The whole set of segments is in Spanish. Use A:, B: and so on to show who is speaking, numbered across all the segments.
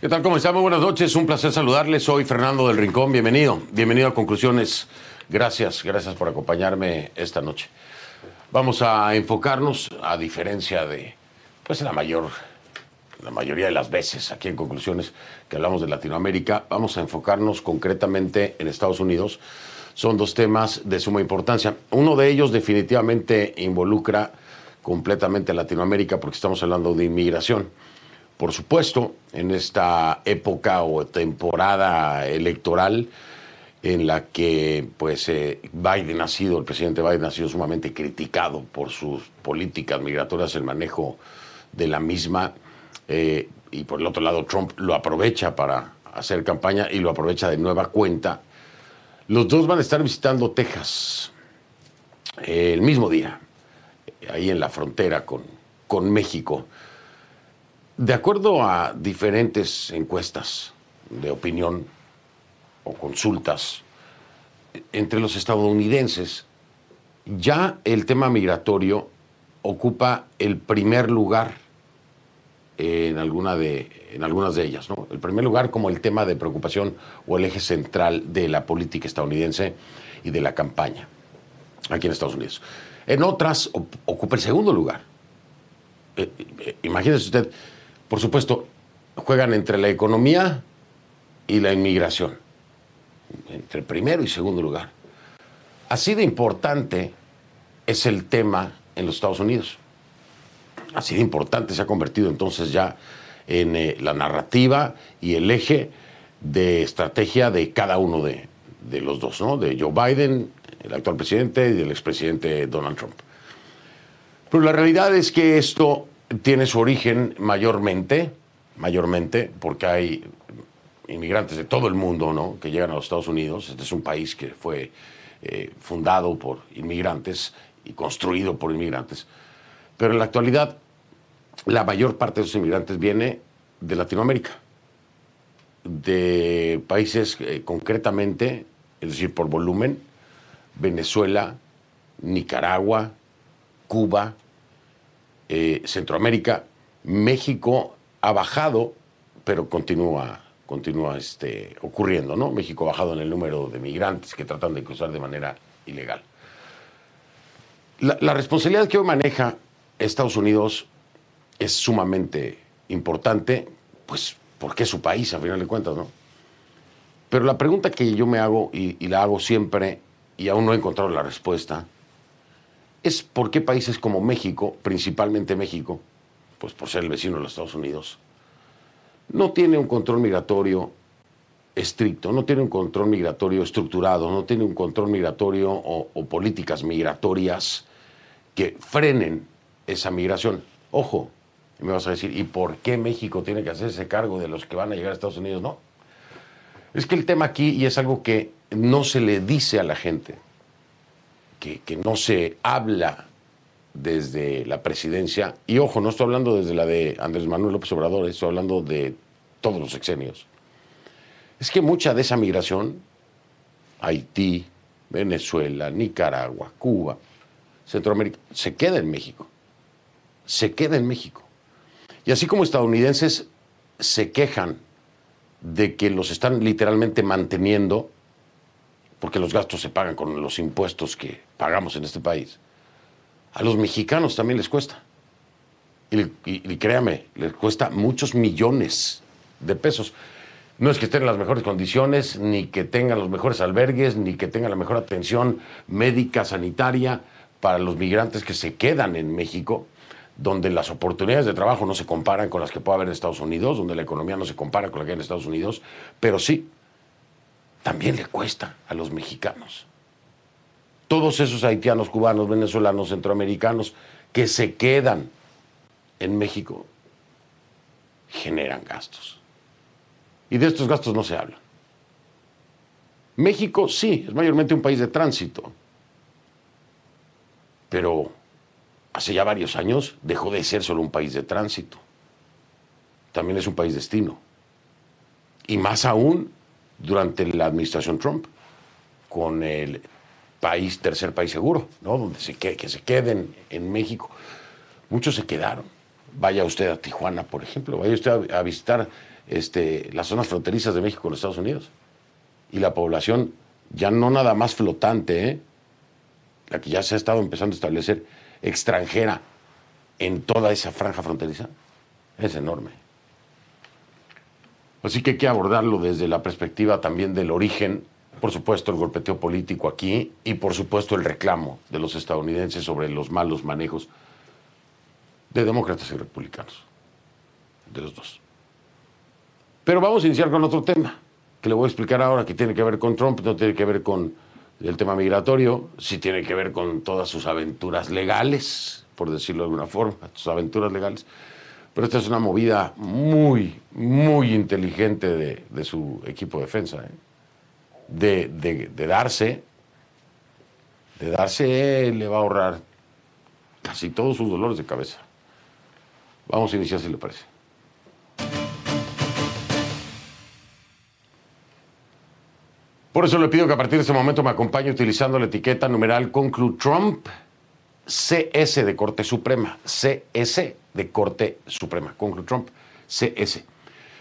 A: ¿Qué tal? ¿Cómo están? Muy buenas noches. Un placer saludarles. Soy Fernando del Rincón. Bienvenido. Bienvenido a Conclusiones. Gracias. Gracias por acompañarme esta noche. Vamos a enfocarnos, a diferencia de, pues, la mayor, la mayoría de las veces aquí en Conclusiones que hablamos de Latinoamérica, vamos a enfocarnos concretamente en Estados Unidos. Son dos temas de suma importancia. Uno de ellos definitivamente involucra completamente Latinoamérica porque estamos hablando de inmigración. Por supuesto, en esta época o temporada electoral en la que pues eh, Biden ha sido, el presidente Biden ha sido sumamente criticado por sus políticas migratorias, el manejo de la misma, eh, y por el otro lado Trump lo aprovecha para hacer campaña y lo aprovecha de nueva cuenta. Los dos van a estar visitando Texas eh, el mismo día, ahí en la frontera con, con México. De acuerdo a diferentes encuestas de opinión o consultas entre los estadounidenses, ya el tema migratorio ocupa el primer lugar en, de, en algunas de ellas. ¿no? El primer lugar como el tema de preocupación o el eje central de la política estadounidense y de la campaña aquí en Estados Unidos. En otras ocupa el segundo lugar. Eh, eh, imagínese usted, por supuesto, juegan entre la economía y la inmigración, entre primero y segundo lugar. Así de importante es el tema en los Estados Unidos. Así de importante se ha convertido entonces ya en eh, la narrativa y el eje de estrategia de cada uno de, de los dos, ¿no? de Joe Biden, el actual presidente, y del expresidente Donald Trump. Pero la realidad es que esto tiene su origen mayormente, mayormente, porque hay inmigrantes de todo el mundo, ¿no? Que llegan a los Estados Unidos. Este es un país que fue eh, fundado por inmigrantes y construido por inmigrantes. Pero en la actualidad, la mayor parte de esos inmigrantes viene de Latinoamérica, de países eh, concretamente, es decir, por volumen, Venezuela, Nicaragua, Cuba, eh, Centroamérica, México ha bajado, pero continúa, continúa este, ocurriendo, ¿no? México ha bajado en el número de migrantes que tratan de cruzar de manera ilegal. La, responsabilidad que hoy maneja Estados Unidos es sumamente importante, pues porque es su país, a final de cuentas, ¿no? Pero la pregunta que yo me hago, y, y la hago siempre, y aún no he encontrado la respuesta, es por qué países como México, principalmente México, pues por ser el vecino de los Estados Unidos, no tiene un control migratorio estricto, no tiene un control migratorio estructurado, no tiene un control migratorio o, políticas migratorias que frenen esa migración. Ojo, me vas a decir, ¿y por qué México tiene que hacerse cargo de los que van a llegar a Estados Unidos? No. Es que el tema aquí, y es algo que no se le dice a la gente, que, no se habla desde la presidencia, y ojo, no estoy hablando desde la de Andrés Manuel López Obrador, estoy hablando de todos los sexenios, es que mucha de esa migración, Haití, Venezuela, Nicaragua, Cuba, Centroamérica, se queda en México, se queda en México. Y así como estadounidenses se quejan de que los están literalmente manteniendo, porque los gastos se pagan con los impuestos que pagamos en este país, a los mexicanos también les cuesta. Y, créame, les cuesta muchos millones de pesos. No es que estén en las mejores condiciones, ni que tengan los mejores albergues, ni que tengan la mejor atención médica, sanitaria para los migrantes que se quedan en México, donde las oportunidades de trabajo no se comparan con las que puede haber en Estados Unidos, donde la economía no se compara con la que hay en Estados Unidos, pero sí, también le cuesta a los mexicanos. Todos esos haitianos, cubanos, venezolanos, centroamericanos que se quedan en México generan gastos. Y de estos gastos no se habla. México sí, es mayormente un país de tránsito, pero hace ya varios años dejó de ser solo un país de tránsito. También es un país destino. Y más aún durante la administración Trump, con el país, tercer país seguro, ¿no? Donde se que, se queden en México. Muchos se quedaron. Vaya usted a Tijuana, por ejemplo, vaya usted a, visitar este, las zonas fronterizas de México con Estados Unidos. Y la población ya no nada más flotante, ¿eh? la que ya se ha estado empezando a establecer, extranjera en toda esa franja fronteriza, es enorme. Así que hay que abordarlo desde la perspectiva también del origen, por supuesto el golpeteo político aquí y por supuesto el reclamo de los estadounidenses sobre los malos manejos de demócratas y republicanos, de los dos. Pero vamos a iniciar con otro tema, que le voy a explicar ahora, que tiene que ver con Trump, no tiene que ver con el tema migratorio, sí tiene que ver con todas sus aventuras legales, por decirlo de alguna forma, sus aventuras legales. Pero esta es una movida muy, muy inteligente de, su equipo de defensa, ¿eh? De, de darse, de darse, le va a ahorrar casi todos sus dolores de cabeza. Vamos a iniciar si le parece. Por eso le pido que a partir de este momento me acompañe utilizando la etiqueta numeral Conclu Trump CS de Corte Suprema. CS de Corte Suprema. Conclu Trump CS.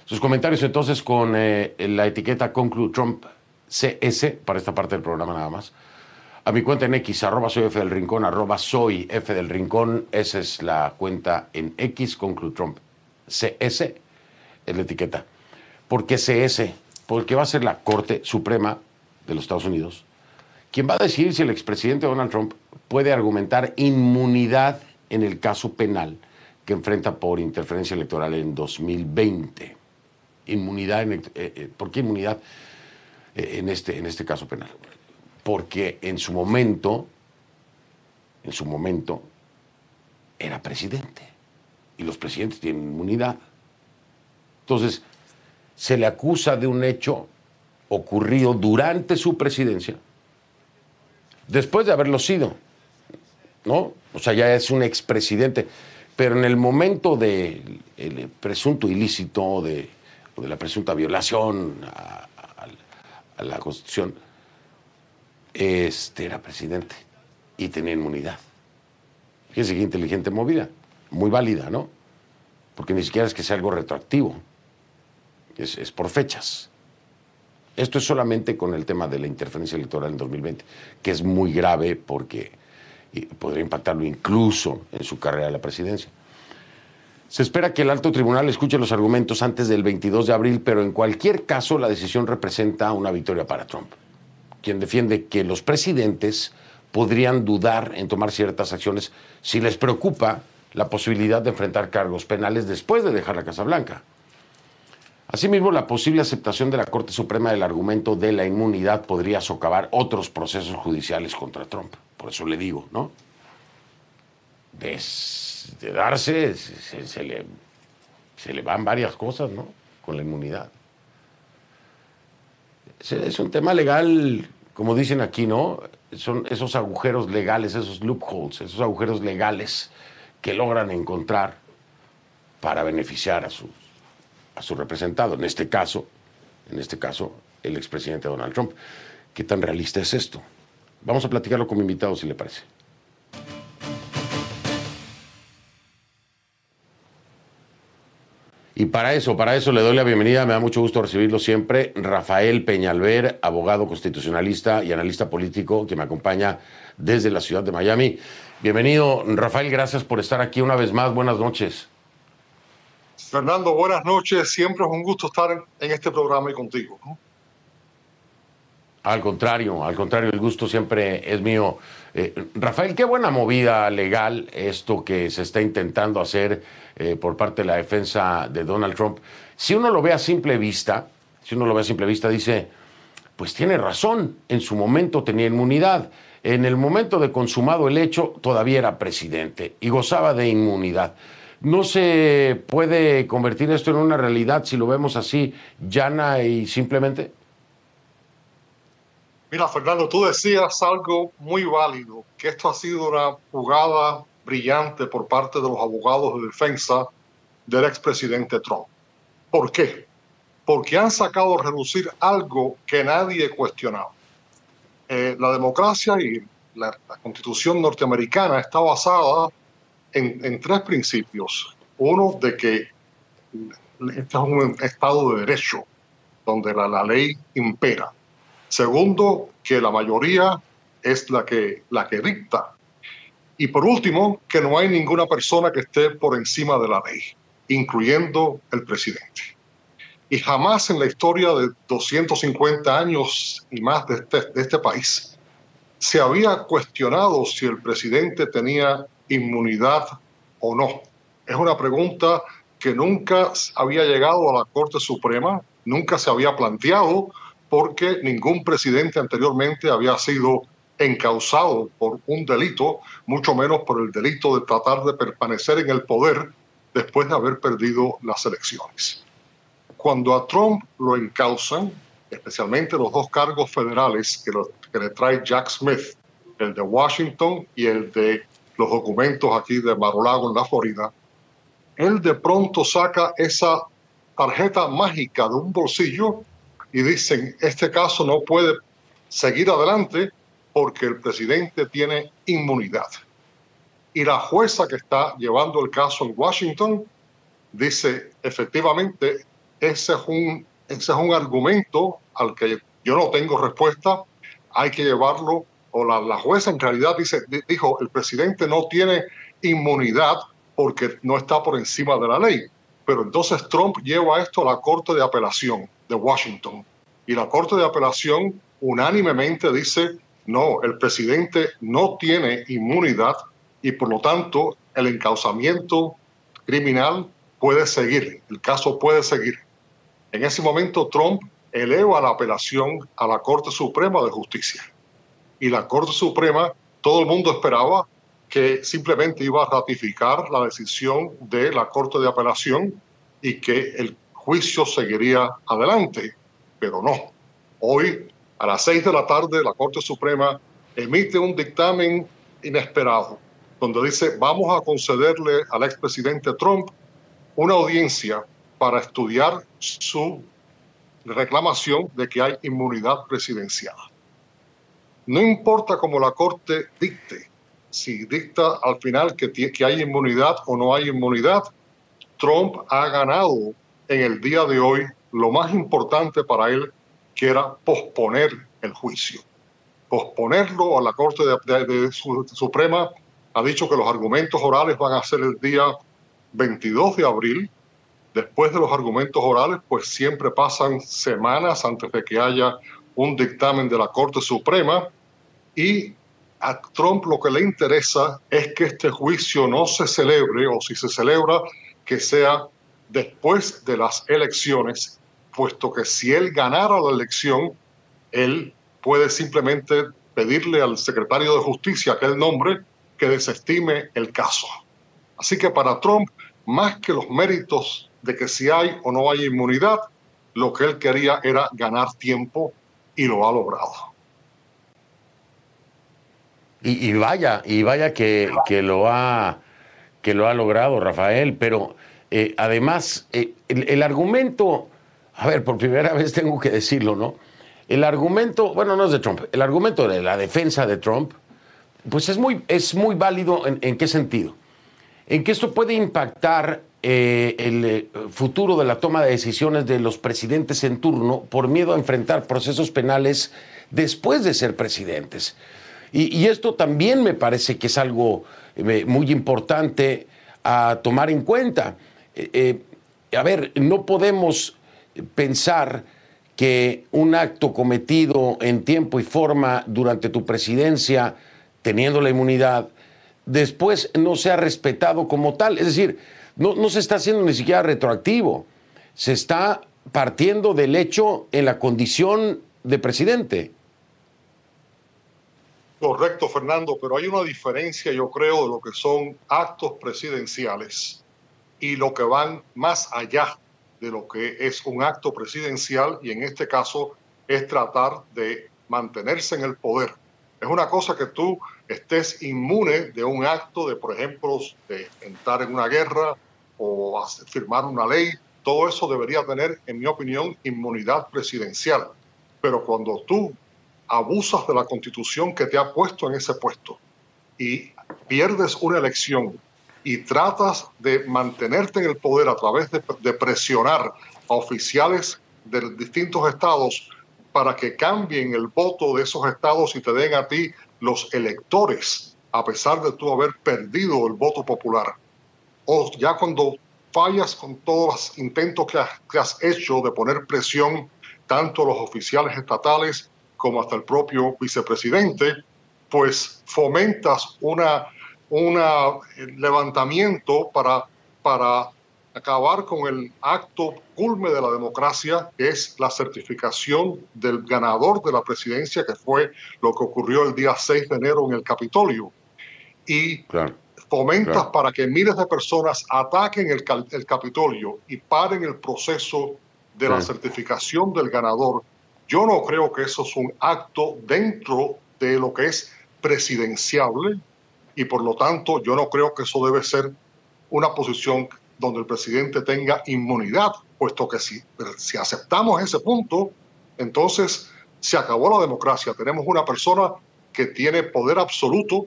A: Sus comentarios entonces con eh, la etiqueta Conclu Trump CS para esta parte del programa nada más a mi cuenta en X, arroba soy F del Rincón, arroba soy F del Rincón. Esa es la cuenta en X con Trump. CS es la etiqueta. ¿Por qué CS? Porque va a ser la Corte Suprema de los Estados Unidos quien va a decidir si el expresidente Donald Trump puede argumentar inmunidad en el caso penal que enfrenta por interferencia electoral en 2020. Inmunidad, en, eh, eh, ¿por qué inmunidad en, este, en este caso penal? porque en su momento, en su momento, era presidente. Y los presidentes tienen inmunidad. Entonces, se le acusa de un hecho ocurrido durante su presidencia, después de haberlo sido. ¿No? O sea, ya es un expresidente. Pero en el momento del presunto ilícito de, de la presunta violación la Constitución, este era presidente y tenía inmunidad. Fíjense qué inteligente movida, muy válida, ¿no? Porque ni siquiera es que sea algo retroactivo, es, es por fechas. Esto es solamente con el tema de la interferencia electoral en 2020, que es muy grave porque podría impactarlo incluso en su carrera de la presidencia. Se espera que el alto tribunal escuche los argumentos antes del 22 de abril, pero en cualquier caso la decisión representa una victoria para Trump quien defiende que los presidentes podrían dudar en tomar ciertas acciones si les preocupa la posibilidad de enfrentar cargos penales después de dejar la Casa Blanca. Asimismo, la posible aceptación de la Corte Suprema del argumento de la inmunidad podría socavar otros procesos judiciales contra Trump. Por eso le digo, ¿no? De, darse, se, le, se le van varias cosas, ¿no? Con la inmunidad es un tema legal, como dicen aquí, ¿no? Son esos agujeros legales, esos loopholes, esos agujeros legales que logran encontrar para beneficiar a su, a su representado. En este caso, en este caso, el expresidente Donald Trump. ¿Qué tan realista es esto? Vamos a platicarlo con mi invitado, si le parece. Y para eso, para eso le doy la bienvenida, me da mucho gusto recibirlo siempre, Rafael Peñalver, abogado constitucionalista y analista político que me acompaña desde la ciudad de Miami. Bienvenido, Rafael, gracias por estar aquí una vez más. Buenas noches.
B: Fernando, buenas noches. Siempre es un gusto estar en este programa y contigo.
A: Al contrario, al contrario, el gusto siempre es mío. Eh, Rafael, qué buena movida legal esto que se está intentando hacer eh, por parte de la defensa de Donald Trump. Si uno lo ve a simple vista, si uno lo ve a simple vista, dice, pues tiene razón, en su momento tenía inmunidad. En el momento de consumado el hecho, todavía era presidente y gozaba de inmunidad. ¿No se puede convertir esto en una realidad si lo vemos así, llana y simplemente?
B: Mira, Fernando, tú decías algo muy válido, que esto ha sido una jugada brillante por parte de los abogados de defensa del expresidente Trump. ¿Por qué? Porque han sacado a reducir algo que nadie cuestionaba. Eh, la democracia y la, constitución norteamericana está basada en, tres principios. Uno, de que este es un Estado de Derecho, donde la ley impera. Segundo, que la mayoría es la que, la que dicta. Y por último, que no hay ninguna persona que esté por encima de la ley, incluyendo el presidente. Y jamás en la historia de 250 años y más de este, de este país se había cuestionado si el presidente tenía inmunidad o no. Es una pregunta que nunca había llegado a la Corte Suprema, nunca se había planteado, porque ningún presidente anteriormente había sido encausado por un delito, mucho menos por el delito de tratar de permanecer en el poder después de haber perdido las elecciones. Cuando a Trump lo encausan, especialmente los dos cargos federales que, le trae Jack Smith, el de Washington y el de los documentos aquí de Mar-a-Lago en la Florida, él de pronto saca esa tarjeta mágica de un bolsillo y dicen, este caso no puede seguir adelante porque el presidente tiene inmunidad. Y la jueza que está llevando el caso en Washington dice, efectivamente, ese es un, ese es un argumento al que yo no tengo respuesta, hay que llevarlo, o la, la jueza en realidad dice, dijo, el presidente no tiene inmunidad porque no está por encima de la ley. Pero entonces Trump lleva esto a la Corte de Apelación de Washington. Y la Corte de Apelación unánimemente dice, no, el presidente no tiene inmunidad y por lo tanto el encausamiento criminal puede seguir, el caso puede seguir. En ese momento Trump eleva la apelación a la Corte Suprema de Justicia. Y la Corte Suprema, todo el mundo esperaba que simplemente iba a ratificar la decisión de la Corte de Apelación y que el juicio seguiría adelante pero no. Hoy, a las seis de la tarde, la Corte Suprema emite un dictamen inesperado, donde dice, vamos a concederle al expresidente Trump una audiencia para estudiar su reclamación de que hay inmunidad presidencial. No importa cómo la Corte dicte, si dicta al final que, hay inmunidad o no hay inmunidad, Trump ha ganado en el día de hoy lo más importante para él, que era posponer el juicio. Posponerlo a la Corte de, Suprema ha dicho que los argumentos orales van a ser el día 22 de abril. Después de los argumentos orales, pues siempre pasan semanas antes de que haya un dictamen de la Corte Suprema y a Trump lo que le interesa es que este juicio no se celebre o si se celebra, que sea después de las elecciones puesto que si él ganara la elección, él puede simplemente pedirle al secretario de justicia que él nombre que desestime el caso. Así que para Trump, más que los méritos de que si hay o no hay inmunidad, lo que él quería era ganar tiempo y lo ha logrado.
A: Y, vaya, y vaya que, lo ha, que lo ha logrado Rafael, pero eh, además eh, el argumento a ver, por primera vez tengo que decirlo, ¿no? El argumento, bueno, no es de Trump, el argumento de la defensa de Trump, pues es muy, es muy válido en, qué sentido. En que esto puede impactar eh, el futuro de la toma de decisiones de los presidentes en turno por miedo a enfrentar procesos penales después de ser presidentes. Y, esto también me parece que es algo eh, muy importante a tomar en cuenta. a ver, no podemos pensar que un acto cometido en tiempo y forma durante tu presidencia, teniendo la inmunidad, después no sea respetado como tal. Es decir, no se está haciendo ni siquiera retroactivo. Se está partiendo del hecho en la condición de presidente.
B: Correcto, Fernando, pero hay una diferencia, yo creo, de lo que son actos presidenciales y lo que van más allá de lo que es un acto presidencial y en este caso es tratar de mantenerse en el poder. Es una cosa que tú estés inmune de un acto de, por ejemplo, de entrar en una guerra o firmar una ley. Todo eso debería tener, en mi opinión, inmunidad presidencial. Pero cuando tú abusas de la constitución que te ha puesto en ese puesto y pierdes una elección y tratas de mantenerte en el poder a través de, presionar a oficiales de distintos estados para que cambien el voto de esos estados y te den a ti los electores, a pesar de tú haber perdido el voto popular. O ya cuando fallas con todos los intentos que has, que has hecho de poner presión tanto a los oficiales estatales como hasta el propio vicepresidente, pues fomentas una un levantamiento para, para acabar con el acto culme de la democracia, que es la certificación del ganador de la presidencia, que fue lo que ocurrió el día 6 de enero en el Capitolio. Y fomentas para que miles de personas ataquen el, el Capitolio y paren el proceso de la certificación del ganador. Yo no creo que eso es un acto dentro de lo que es presidenciable, y por lo tanto yo no creo que eso debe ser una posición donde el presidente tenga inmunidad, puesto que si, si aceptamos ese punto, entonces se acabó la democracia. Tenemos una persona que tiene poder absoluto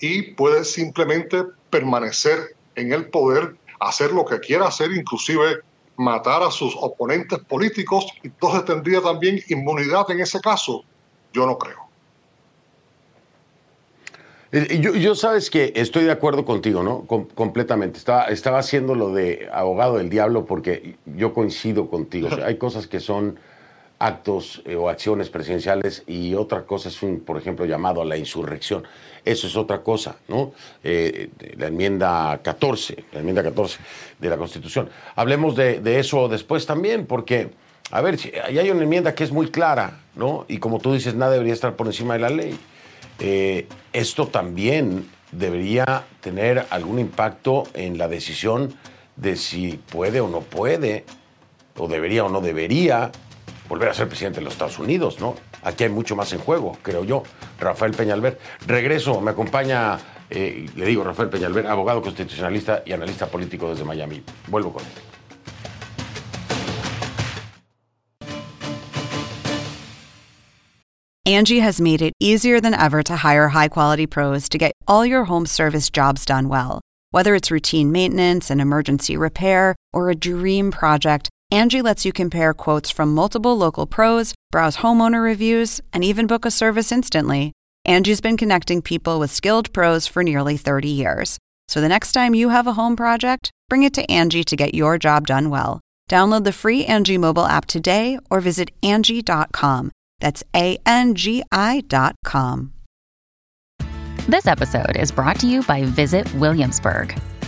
B: y puede simplemente permanecer en el poder, hacer lo que quiera hacer, inclusive matar a sus oponentes políticos, entonces tendría también inmunidad en ese caso. Yo no creo.
A: Eh, yo, sabes que estoy de acuerdo contigo, ¿no? completamente. Estaba, estaba haciendo lo de abogado del diablo porque yo coincido contigo. hay cosas que son actos eh, o acciones presidenciales y otra cosa es un, por ejemplo, llamado a la insurrección. Eso es otra cosa, ¿no? Eh, la enmienda 14, la enmienda 14 de la Constitución. Hablemos de, eso después también, porque, a ver, hay una enmienda que es muy clara, ¿no? Y como tú dices, nada debería estar por encima de la ley. Eh, esto también debería tener algún impacto en la decisión de si puede o no puede, o debería o no debería volver a ser presidente de los Estados Unidos, ¿no? Aquí hay mucho más en juego, creo yo. Rafael Peñalver. Regreso, me acompaña, eh, le digo, Rafael Peñalver, abogado constitucionalista y analista político desde Miami. Vuelvo con él.
C: Angie has made it easier than ever to hire high quality pros to get all your home service jobs done well. Whether it's routine maintenance, an emergency repair, or a dream project, Angie lets you compare quotes from multiple local pros, browse homeowner reviews, and even book a service instantly. Angie's been connecting people with skilled pros for nearly 30 years. So the next time you have a home project, bring it to Angie to get your job done well. Download the free Angie mobile app today or visit Angie.com. That's A N G I.com.
D: This episode is brought to you by Visit Williamsburg.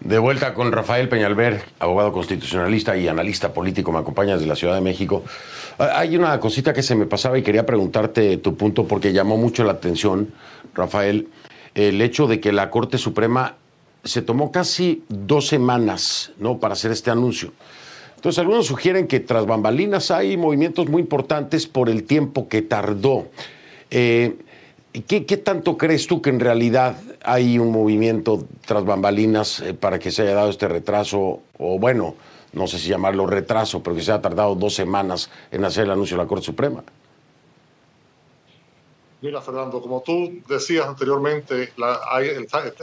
A: De vuelta con Rafael Peñalver, abogado constitucionalista y analista político, me acompañas de la Ciudad de México. Ah, hay una cosita que se me pasaba y quería preguntarte tu punto porque llamó mucho la atención, Rafael, el hecho de que la Corte Suprema se tomó casi dos semanas ¿no? para hacer este anuncio. Entonces algunos sugieren que tras bambalinas hay movimientos muy importantes por el tiempo que tardó. Eh, ¿qué, tanto crees tú que en realidad hay un movimiento tras bambalinas eh, para que se haya dado este retraso? O bueno, no sé si llamarlo retraso, pero que se haya tardado dos semanas en hacer el anuncio de la Corte Suprema.
B: Mira, Fernando, como tú decías anteriormente, la,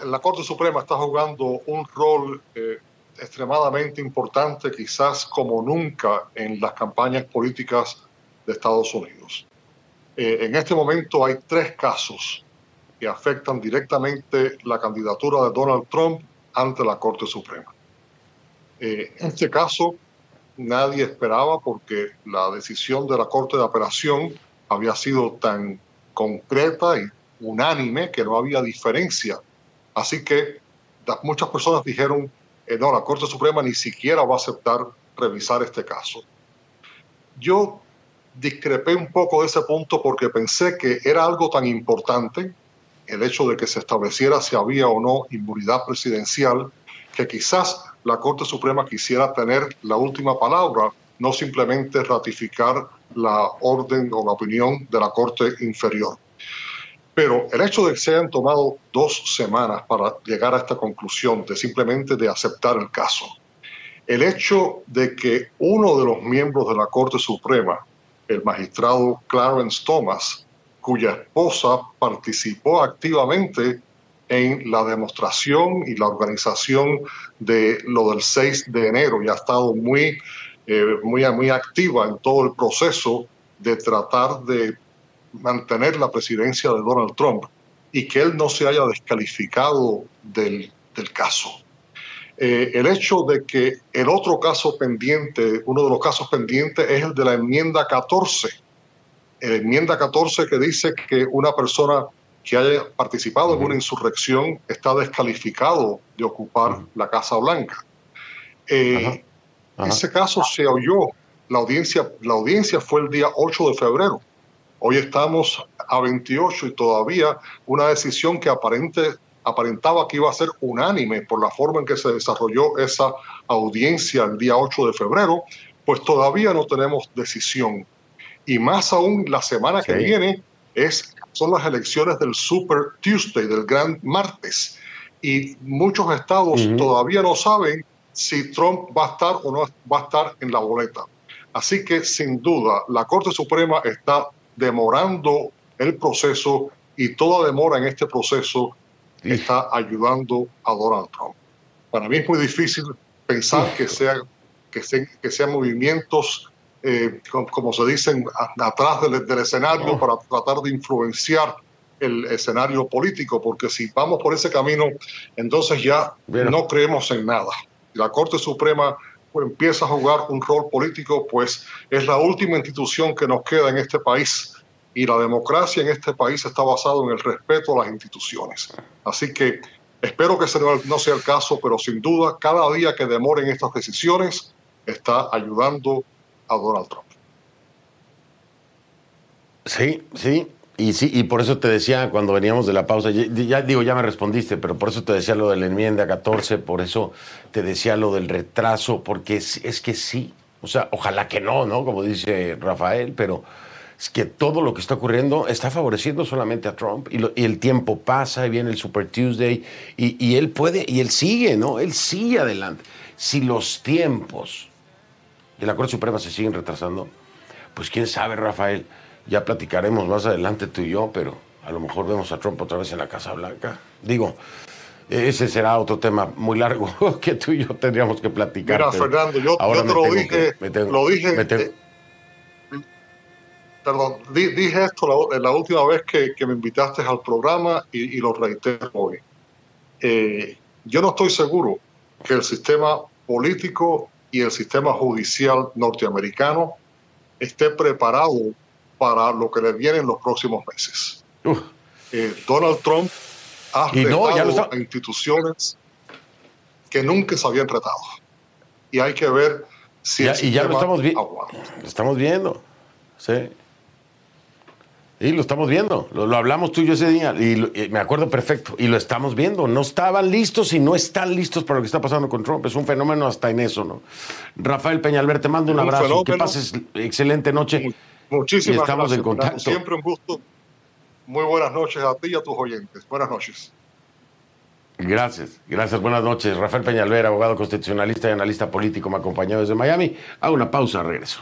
B: la Corte Suprema está jugando un rol eh, extremadamente importante, quizás como nunca en las campañas políticas de Estados Unidos. Eh, en este momento hay tres casos que afectan directamente la candidatura de Donald Trump ante la Corte Suprema. Eh, en este caso, nadie esperaba porque la decisión de la Corte de Apelación había sido tan concreta y unánime que no había diferencia. Así que muchas personas dijeron, eh, no, la Corte Suprema ni siquiera va a aceptar revisar este caso. Yo discrepé un poco de ese punto porque pensé que era algo tan importante el hecho de que se estableciera si había o no inmunidad presidencial, que quizás la Corte Suprema quisiera tener la última palabra, no simplemente ratificar la orden o la opinión de la Corte Inferior. Pero el hecho de que se hayan tomado dos semanas para llegar a esta conclusión, de simplemente de aceptar el caso, el hecho de que uno de los miembros de la Corte Suprema, el magistrado Clarence Thomas, cuya esposa participó activamente en la demostración y la organización de lo del 6 de enero y ha estado muy eh, muy, muy activa en todo el proceso de tratar de mantener la presidencia de Donald Trump y que él no se haya descalificado del, del caso. Eh, el hecho de que el otro caso pendiente, uno de los casos pendientes es el de la enmienda 14. La enmienda 14 que dice que una persona que haya participado en una insurrección está descalificado de ocupar la Casa Blanca. Eh, ese caso se oyó, la audiencia, la audiencia fue el día 8 de febrero. Hoy estamos a 28 y todavía una decisión que aparente, aparentaba que iba a ser unánime por la forma en que se desarrolló esa audiencia el día 8 de febrero, pues todavía no tenemos decisión. Y más aún la semana que viene es, son las elecciones del Super Tuesday, del Gran Martes. Y muchos estados todavía no saben si Trump va a estar o no va a estar en la boleta. Así que sin duda la Corte Suprema está demorando el proceso y toda demora en este proceso está ayudando a Donald Trump. Para mí es muy difícil pensar que, sea, que, que sean movimientos, eh, como, se dicen, atrás del, escenario para tratar de influenciar el escenario político, porque si vamos por ese camino, entonces ya no creemos en nada. La Corte Suprema pues, empieza a jugar un rol político, pues es la última institución que nos queda en este país y la democracia en este país está basada en el respeto a las instituciones. Así que espero que ese no sea el caso, pero sin duda cada día que demoren estas decisiones está ayudando a Donald Trump.
A: Sí, sí, y sí, y por eso te decía cuando veníamos de la pausa, ya, digo, ya me respondiste, pero por eso te decía lo de la enmienda 14, por eso te decía lo del retraso, porque es, es que sí, o sea, ojalá que no, ¿no? Como dice Rafael, pero es que todo lo que está ocurriendo está favoreciendo solamente a Trump y, y el tiempo pasa y viene el Super Tuesday y, y, él puede, y él sigue, ¿no? Él sigue adelante. Si los tiempos de la Corte Suprema se siguen retrasando, pues quién sabe, Rafael ya platicaremos más adelante tú y yo, pero a lo mejor vemos a Trump otra vez en la Casa Blanca. Digo, ese será otro tema muy largo que tú y yo tendríamos que platicar.
B: Mira, Fernando, yo, te lo dije, lo dije, eh, perdón, dije esto la, la última vez que, me invitaste al programa y, lo reitero hoy. Eh, yo no estoy seguro que el sistema político y el sistema judicial norteamericano esté preparado para lo que le viene en los próximos meses. Eh, Donald Trump ha retado a instituciones que nunca se habían retado. Y hay que ver si
A: ya, y ya lo estamos, viendo. estamos viendo. Sí. Y lo estamos viendo, lo, hablamos tú y yo ese día, y, me acuerdo perfecto, y lo estamos viendo. No estaban listos y no están listos para lo que está pasando con Trump. Es un fenómeno hasta en eso, ¿no? Rafael Peñalver, te mando un, abrazo, que pases excelente noche.
B: Muchísimas estamos en contacto. Siempre un gusto. Muy buenas noches a ti y a tus oyentes. Buenas noches.
A: Gracias, gracias, buenas noches. Rafael Peñalver, abogado constitucionalista y analista político, me acompañó desde Miami. Hago una pausa, regreso.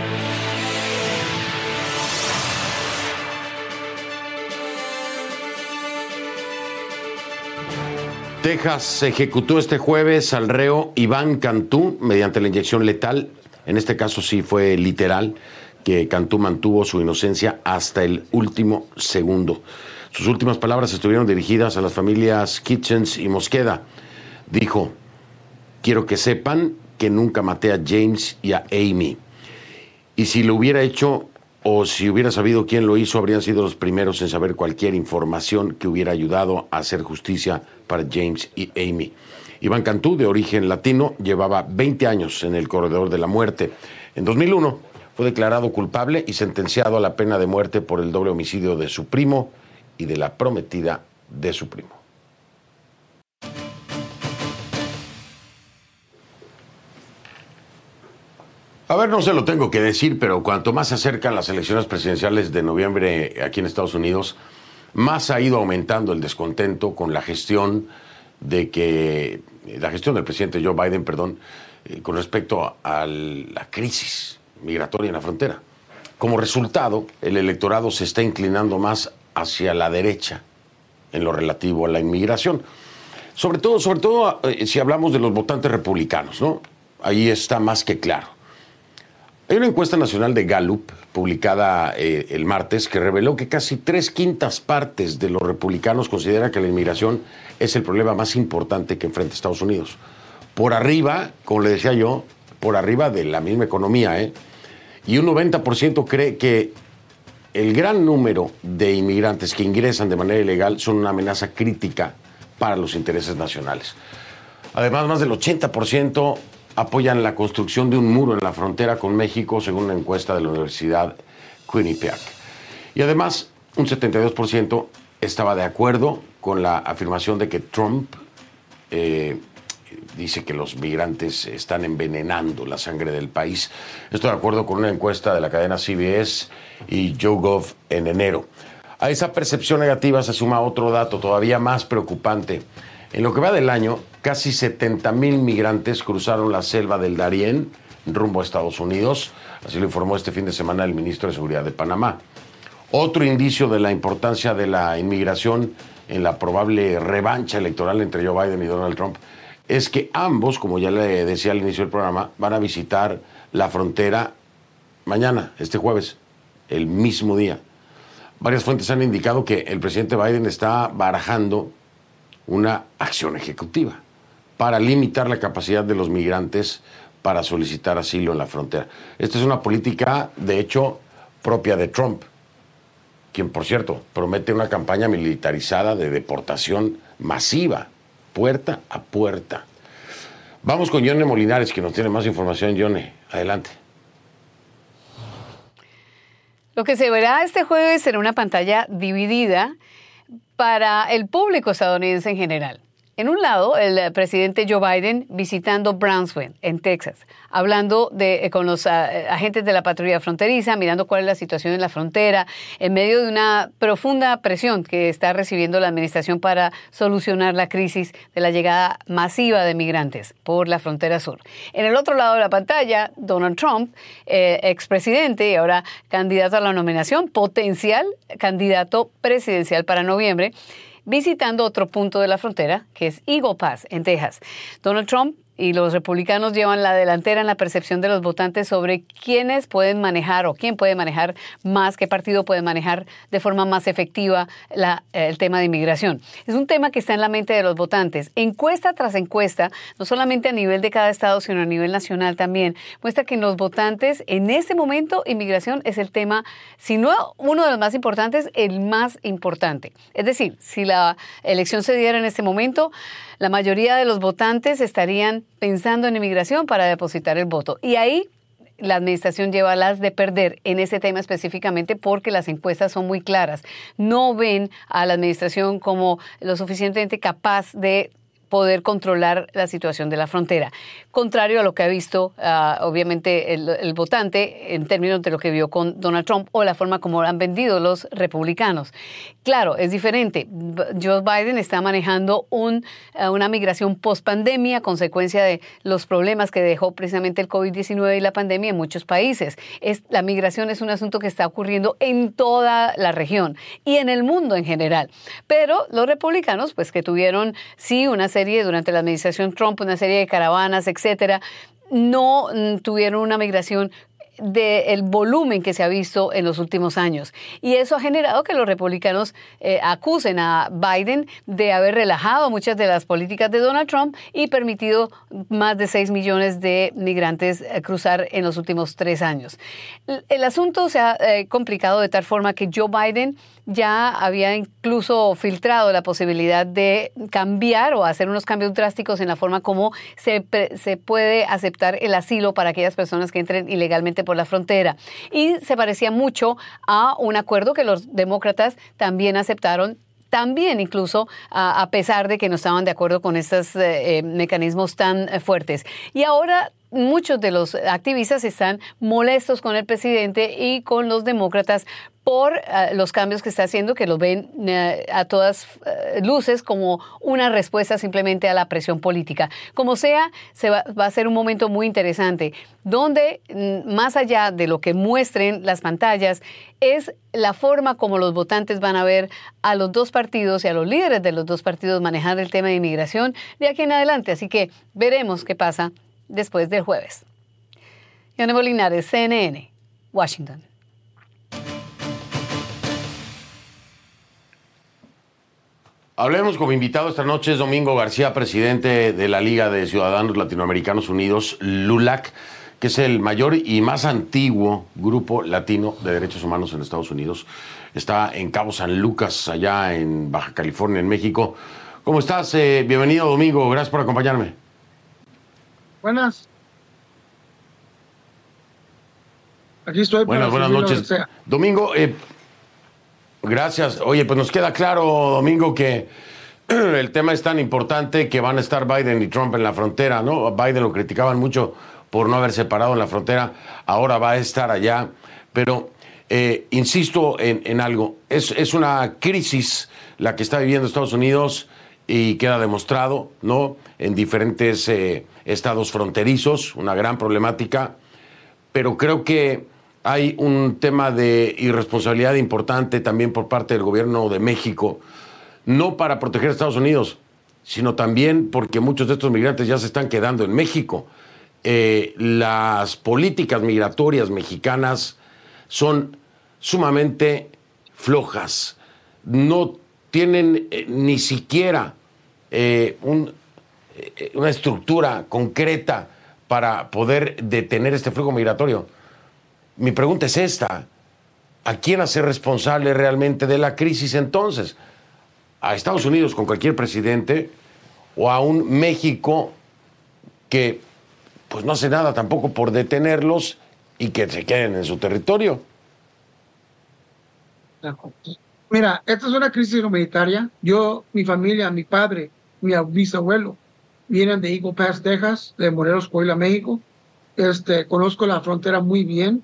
A: Texas ejecutó este jueves al reo Iván Cantú mediante la inyección letal. En este caso sí fue literal, que Cantú mantuvo su inocencia hasta el último segundo. Sus últimas palabras estuvieron dirigidas a las familias Kitchens y Mosqueda. Dijo, quiero que sepan que nunca maté a James y a Amy. Y si lo hubiera hecho, o si hubiera sabido quién lo hizo, habrían sido los primeros en saber cualquier información que hubiera ayudado a hacer justicia para James y Amy. Iván Cantú, de origen latino, llevaba 20 años en el corredor de la muerte. En 2001 fue declarado culpable y sentenciado a la pena de muerte por el doble homicidio de su primo y de la prometida de su primo. A ver, no se lo tengo que decir, pero cuanto más se acercan las elecciones presidenciales de noviembre aquí en Estados Unidos, más ha ido aumentando el descontento con la gestión de que la gestión del presidente Joe Biden, perdón, eh, con respecto a la crisis migratoria en la frontera. Como resultado, el electorado se está inclinando más hacia la derecha en lo relativo a la inmigración. Sobre todo, sobre todo eh, si hablamos de los votantes republicanos, ¿no? Ahí está más que claro. Hay una encuesta nacional de Gallup publicada eh, el martes que reveló que casi tres quintas partes de los republicanos consideran que la inmigración es el problema más importante que enfrenta Estados Unidos. Por arriba, como le decía yo, por arriba de la misma economía, ¿eh? Y un 90% cree que el gran número de inmigrantes que ingresan de manera ilegal son una amenaza crítica para los intereses nacionales. Además, más del 80% apoyan la construcción de un muro en la frontera con México, según una encuesta de la Universidad Quinnipiac. Y además, un 72% estaba de acuerdo con la afirmación de que Trump eh, dice que los migrantes están envenenando la sangre del país. Estoy de acuerdo con una encuesta de la cadena CBS y YouGov en enero. A esa percepción negativa se suma otro dato todavía más preocupante. En lo que va del año, casi 70 mil migrantes cruzaron la selva del Darién rumbo a Estados Unidos, así lo informó este fin de semana el ministro de Seguridad de Panamá. Otro indicio de la importancia de la inmigración en la probable revancha electoral entre Joe Biden y Donald Trump es que ambos, como ya le decía al inicio del programa, van a visitar la frontera mañana, este jueves, el mismo día. Varias fuentes han indicado que el presidente Biden está barajando una acción ejecutiva para limitar la capacidad de los migrantes para solicitar asilo en la frontera. Esta es una política, de hecho, propia de Trump, quien, por cierto, promete una campaña militarizada de deportación masiva, puerta a puerta. Vamos con Yone Molinares, que nos tiene más información. Yone, adelante.
E: Lo que se verá este jueves será una pantalla dividida para el público estadounidense en general. En un lado, el eh, presidente Joe Biden visitando Brownsville, en Texas, hablando de, eh, con los ah, eh, agentes de la patrulla fronteriza, mirando cuál es la situación en la frontera, en medio de una profunda presión que está recibiendo la administración para solucionar la crisis de la llegada masiva de migrantes por la frontera sur. En el otro lado de la pantalla, Donald Trump, expresidente y ahora candidato a la nominación, potencial candidato presidencial para noviembre, visitando otro punto de la frontera, que es Eagle Pass, en Texas. Donald Trump y los republicanos llevan la delantera en la percepción de los votantes sobre quiénes pueden manejar o quién puede manejar más, qué partido puede manejar de forma más efectiva el tema de inmigración. Es un tema que está en la mente de los votantes. Encuesta tras encuesta, no solamente a nivel de cada estado, sino a nivel nacional también, muestra que en los votantes, en este momento, inmigración es el tema, si no uno de los más importantes, el más importante. Es decir, si la elección se diera en este momento, la mayoría de los votantes estarían pensando en inmigración para depositar el voto. Y ahí la administración lleva las de perder en ese tema específicamente porque las encuestas son muy claras. No ven a la administración como lo suficientemente capaz de poder controlar la situación de la frontera. Contrario a lo que ha visto, ah, obviamente, el, votante en términos de lo que vio con Donald Trump o la forma como han vendido los republicanos. Claro, es diferente. Joe Biden está manejando ah, una migración post-pandemia, consecuencia de los problemas que dejó precisamente el COVID-19 y la pandemia en muchos países. Es, la migración es un asunto que está ocurriendo en toda la región y en el mundo en general. Pero los republicanos, pues que tuvieron, sí, una serie durante la administración Trump, una serie de caravanas, etcétera, no mm, tuvieron una migración del volumen que se ha visto en los últimos años. Y eso ha generado que los republicanos eh, acusen a Biden de haber relajado muchas de las políticas de Donald Trump y permitido más de 6 millones de migrantes eh, cruzar en los últimos tres años. El asunto se ha eh, complicado de tal forma que Joe Biden ya había incluso filtrado la posibilidad de cambiar o hacer unos cambios drásticos en la forma como se, se puede aceptar el asilo para aquellas personas que entren ilegalmente por la frontera. Y se parecía mucho a un acuerdo que los demócratas también aceptaron también incluso a, pesar de que no estaban de acuerdo con estos eh, eh, mecanismos tan eh, fuertes. Y ahora muchos de los activistas están molestos con el presidente y con los demócratas por eh, los cambios que está haciendo, que lo ven eh, a todas eh, luces como una respuesta simplemente a la presión política. Como sea, se va, a ser un momento muy interesante, donde mm, más allá de lo que muestren las pantallas, es la forma como los votantes van a ver a los dos partidos y a los líderes de los dos partidos manejar el tema de inmigración de aquí en adelante. Así que veremos qué pasa después del jueves. Yone Molinares, CNN, Washington.
A: Hablemos como invitado esta noche es Domingo García, presidente de la Liga de Ciudadanos Latinoamericanos Unidos, LULAC, que es el mayor y más antiguo grupo latino de derechos humanos en Estados Unidos. Está en Cabo San Lucas, allá en Baja California, en México. ¿Cómo estás? Eh, bienvenido, Domingo. Gracias por acompañarme.
F: Buenas. Aquí estoy.
A: Buenas, buenas noches. Domingo, eh, gracias. Oye, pues nos queda claro, Domingo, que el tema es tan importante que van a estar Biden y Trump en la frontera, ¿no? Biden lo criticaban mucho por no haber separado en la frontera, ahora va a estar allá. Pero eh, insisto en, algo, es, es, una crisis la que está viviendo Estados Unidos y queda demostrado, ¿no? En diferentes eh, estados fronterizos, una gran problemática, pero creo que hay un tema de irresponsabilidad importante también por parte del gobierno de México, no para proteger a Estados Unidos, sino también porque muchos de estos migrantes ya se están quedando en México. Eh, las políticas migratorias mexicanas son sumamente flojas, no tienen eh, ni siquiera eh, eh, una estructura concreta para poder detener este flujo migratorio. Mi pregunta es esta. ¿A quién hacer responsable realmente de la crisis entonces? ¿A Estados Unidos con cualquier presidente o a un México que pues no hace nada tampoco por detenerlos y que se queden en su territorio?
F: Mira, esta es una crisis humanitaria. Yo, mi familia, mi padre, mi bisabuelo vienen de Eagle Pass, Texas, de Morelos, Coahuila, México. Este, conozco la frontera muy bien.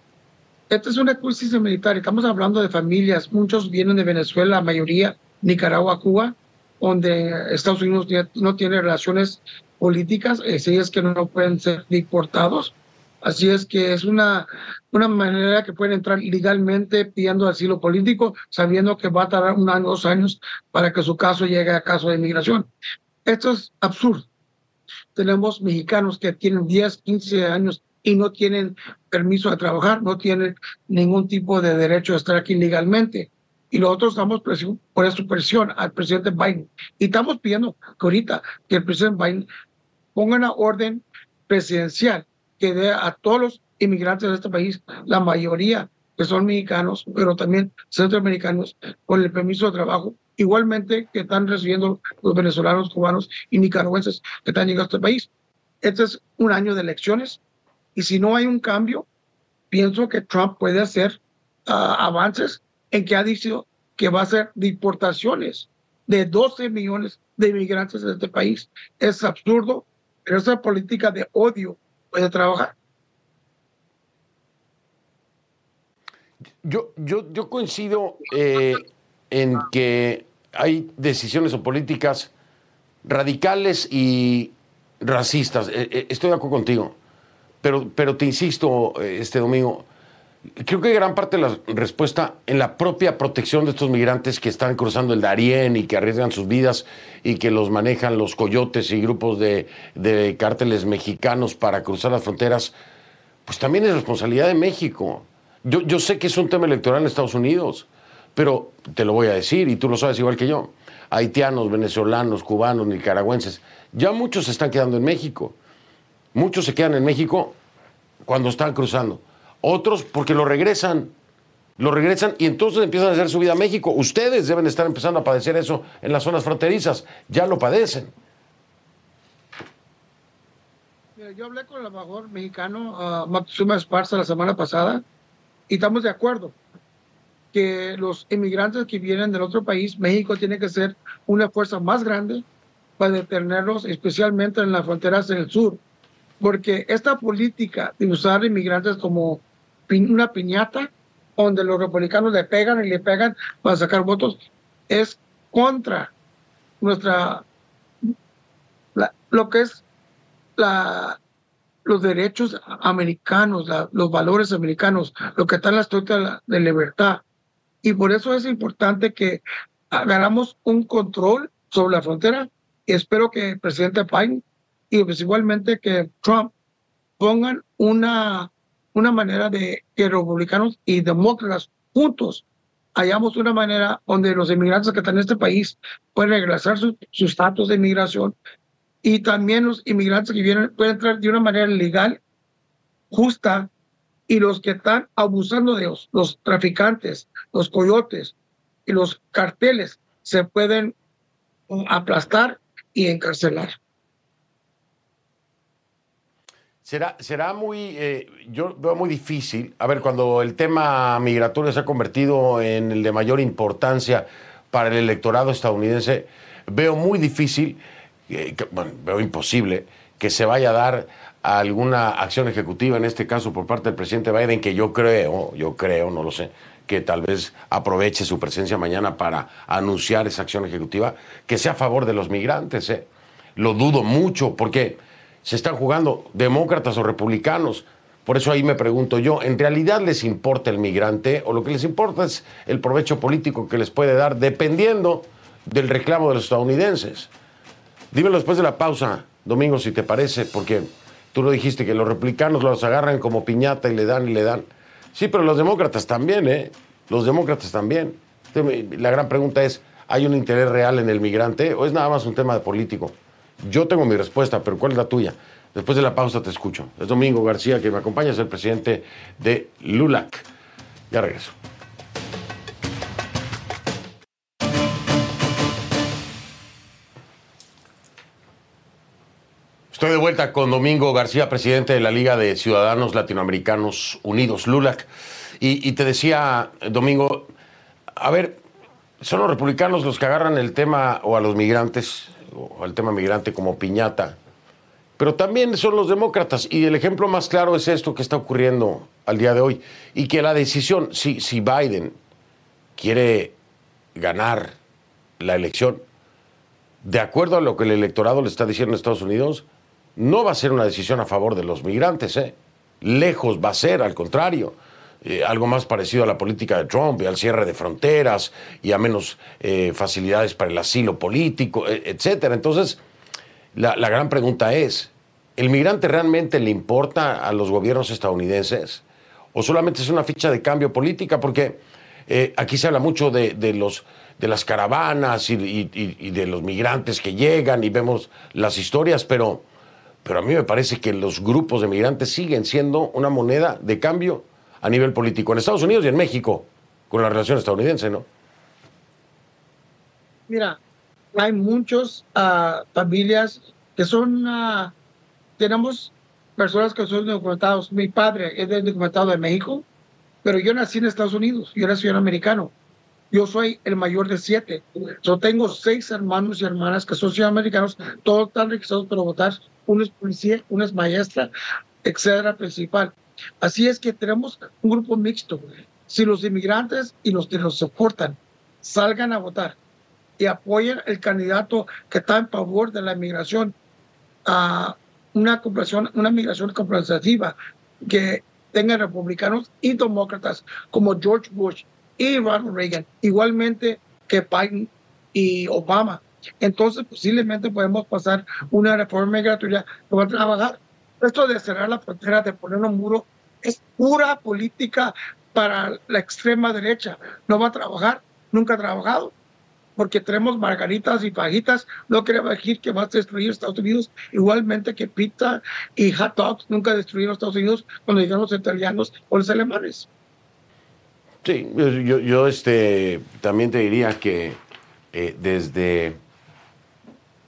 F: Esta es una crisis humanitaria. Estamos hablando de familias. Muchos vienen de Venezuela, la mayoría Nicaragua, Cuba, donde Estados Unidos no tiene relaciones políticas, así es que no pueden ser deportados. Así es que es una, una manera que pueden entrar legalmente pidiendo asilo político, sabiendo que va a tardar un año, dos años para que su caso llegue a caso de inmigración. Esto es absurdo. tenemos mexicanos que tienen 10, 15 años y no tienen permiso de trabajar, no tienen ningún tipo de derecho a estar aquí legalmente. Y nosotros estamos presión, por esa presión al presidente Biden. Y estamos pidiendo que ahorita que el presidente Biden ponga una orden presidencial que dé a todos los inmigrantes de este país, la mayoría que son mexicanos, pero también centroamericanos, con el permiso de trabajo, igualmente que están recibiendo los venezolanos, cubanos y nicaragüenses que están llegando a este país. Este es un año de elecciones y si no hay un cambio, pienso que Trump puede hacer ah, avances en que ha dicho que va a hacer deportaciones de 12 millones de inmigrantes de este país. Es absurdo, pero esa política de odio puede trabajar.
A: Yo, yo, yo coincido eh, en que hay decisiones o políticas radicales y racistas. Eh, eh, estoy de acuerdo contigo. Pero, pero te insisto, este domingo, creo que gran parte de la respuesta en la propia protección de estos migrantes que están cruzando el Darién y que arriesgan sus vidas y que los manejan los coyotes y grupos de, de cárteles mexicanos para cruzar las fronteras, pues también es responsabilidad de México. Yo, yo sé que es un tema electoral en Estados Unidos, pero te lo voy a decir y tú lo sabes igual que yo. Haitianos, venezolanos, cubanos, nicaragüenses, ya muchos se están quedando en México. Muchos se quedan en México cuando están cruzando. Otros porque lo regresan. Lo regresan y entonces empiezan a hacer su vida a México. Ustedes deben estar empezando a padecer eso en las zonas fronterizas. Ya lo padecen.
F: Yo hablé con el embajador mexicano uh, Esparza la semana pasada y estamos de acuerdo que los inmigrantes que vienen del otro país, México tiene que ser una fuerza más grande para detenerlos, especialmente en las fronteras del sur, porque esta política de usar inmigrantes como una piñata, donde los republicanos le pegan y le pegan para sacar votos, es contra nuestra, lo que es la, los derechos americanos, los valores americanos, lo que está en la historia de libertad. Y por eso es importante que hagamos un control sobre la frontera y espero que el presidente Biden y pues igualmente que Trump pongan una, una manera de que republicanos y demócratas juntos hayamos una manera donde los inmigrantes que están en este país pueden regresar su estatus de inmigración y también los inmigrantes que vienen pueden entrar de una manera legal, justa, y los que están abusando de ellos, los traficantes, los coyotes y los carteles, se pueden aplastar y encarcelar.
A: Será, será muy, eh, yo veo muy difícil, a ver, cuando el tema migratorio se ha convertido en el de mayor importancia para el electorado estadounidense, veo muy difícil bueno, veo imposible que se vaya a dar alguna acción ejecutiva, en este caso por parte del presidente Biden, que yo creo, yo creo, no lo sé, que tal vez aproveche su presencia mañana para anunciar esa acción ejecutiva, que sea a favor de los migrantes. ¿eh? Lo dudo mucho, porque se están jugando demócratas o republicanos. Por eso ahí me pregunto yo, ¿en realidad les importa el migrante o lo que les importa es el provecho político que les puede dar dependiendo del reclamo de los estadounidenses? Dímelo después de la pausa, Domingo, si te parece, porque tú lo dijiste que los republicanos los agarran como piñata y le dan y le dan. Sí, pero los demócratas también, ¿eh? Los demócratas también. La gran pregunta es, ¿hay un interés real en el migrante o es nada más un tema de político? Yo tengo mi respuesta, pero ¿cuál es la tuya? Después de la pausa te escucho. Es Domingo García que me acompaña, es el presidente de LULAC. Ya regreso. Estoy de vuelta con Domingo García, presidente de la Liga de Ciudadanos Latinoamericanos Unidos, LULAC. Y, te decía, Domingo, a ver, son los republicanos los que agarran el tema o a los migrantes, al tema migrante como piñata, pero también son los demócratas. Y el ejemplo más claro es esto que está ocurriendo al día de hoy. Y que la decisión, si, si Biden quiere ganar la elección, de acuerdo a lo que el electorado le está diciendo en Estados Unidos, no va a ser una decisión a favor de los migrantes, ¿eh? lejos va a ser, al contrario. Eh, algo más parecido a la política de Trump y al cierre de fronteras y a menos eh, facilidades para el asilo político, e, etcétera. Entonces, la, la gran pregunta es, ¿el migrante realmente le importa a los gobiernos estadounidenses? ¿O solamente es una ficha de cambio política? Porque eh, aquí se habla mucho de, de los, de las caravanas y, y- de los migrantes que llegan y vemos las historias, pero, pero a mí me parece que los grupos de migrantes siguen siendo una moneda de cambio a nivel político en Estados Unidos y en México, con la relación estadounidense, ¿no?
F: Mira, hay muchas familias que son, ah, tenemos personas que son documentados. Mi padre es documentado de México, pero yo nací en Estados Unidos, yo era ciudadano americano. Yo soy el mayor de siete. Yo tengo seis hermanos y hermanas que son ciudadanos americanos, todos están registrados para votar. Uno es policía, uno es maestra, etcétera, principal. Así es que tenemos un grupo mixto. Si los inmigrantes y los que los soportan salgan a votar y apoyen el candidato que está en favor de la migración a una una migración comprensiva que tenga republicanos y demócratas como George Bush y Ronald Reagan, igualmente que Biden y Obama. Entonces posiblemente podemos pasar una reforma migratoria que va a trabajar. Esto de cerrar la frontera, de poner un muro, es pura política para la extrema derecha. No va a trabajar, nunca ha trabajado porque tenemos margaritas y fajitas, no quiere decir que va a destruir Estados Unidos, igualmente que pizza y hot dogs nunca destruyeron Estados Unidos cuando llegaron los italianos o los alemanes.
A: Sí, yo, yo- este, también te diría que eh, desde,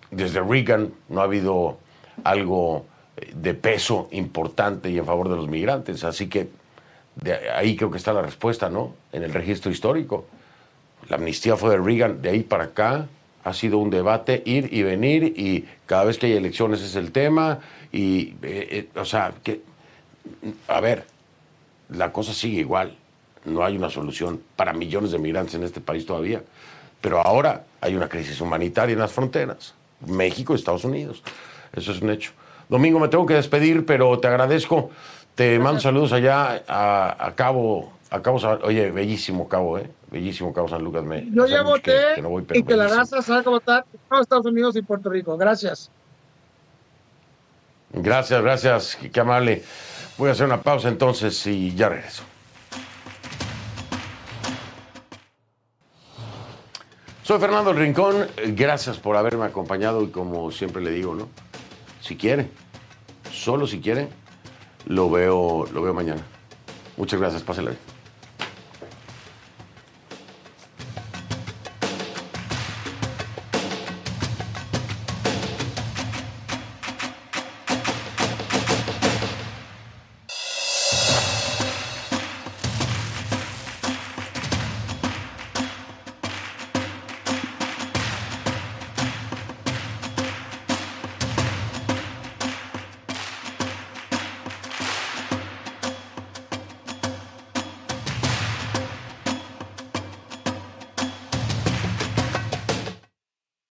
A: desde Reagan no ha habido algo de peso importante y en favor de los migrantes. Así que de ahí creo que está la respuesta, ¿no? En el registro histórico. La amnistía fue de Reagan, de ahí para acá ha sido un debate, ir y venir, y cada vez que hay elecciones es el tema, y, eh, eh, o sea, que, a ver, la cosa sigue igual. No hay una solución para millones de migrantes en este país todavía. Pero ahora hay una crisis humanitaria en las fronteras. México y Estados Unidos. Eso es un hecho. Domingo, me tengo que despedir, pero te agradezco. Te mando saludos allá a, a Cabo. A Cabo San- Oye, bellísimo Cabo, ¿eh? Bellísimo Cabo San Lucas. Me,
F: Yo ya
A: que-
F: voté
A: que no voy,
F: y que la raza salga a votar en Estados Unidos y Puerto Rico. Gracias.
A: Gracias, gracias. Qué, qué amable. Voy a hacer una pausa entonces y ya regreso. Soy Fernando El Rincón. Gracias por haberme acompañado y como siempre le digo, ¿no? Si quiere, solo si quiere, lo veo, lo veo mañana. Muchas gracias. Pásela bien.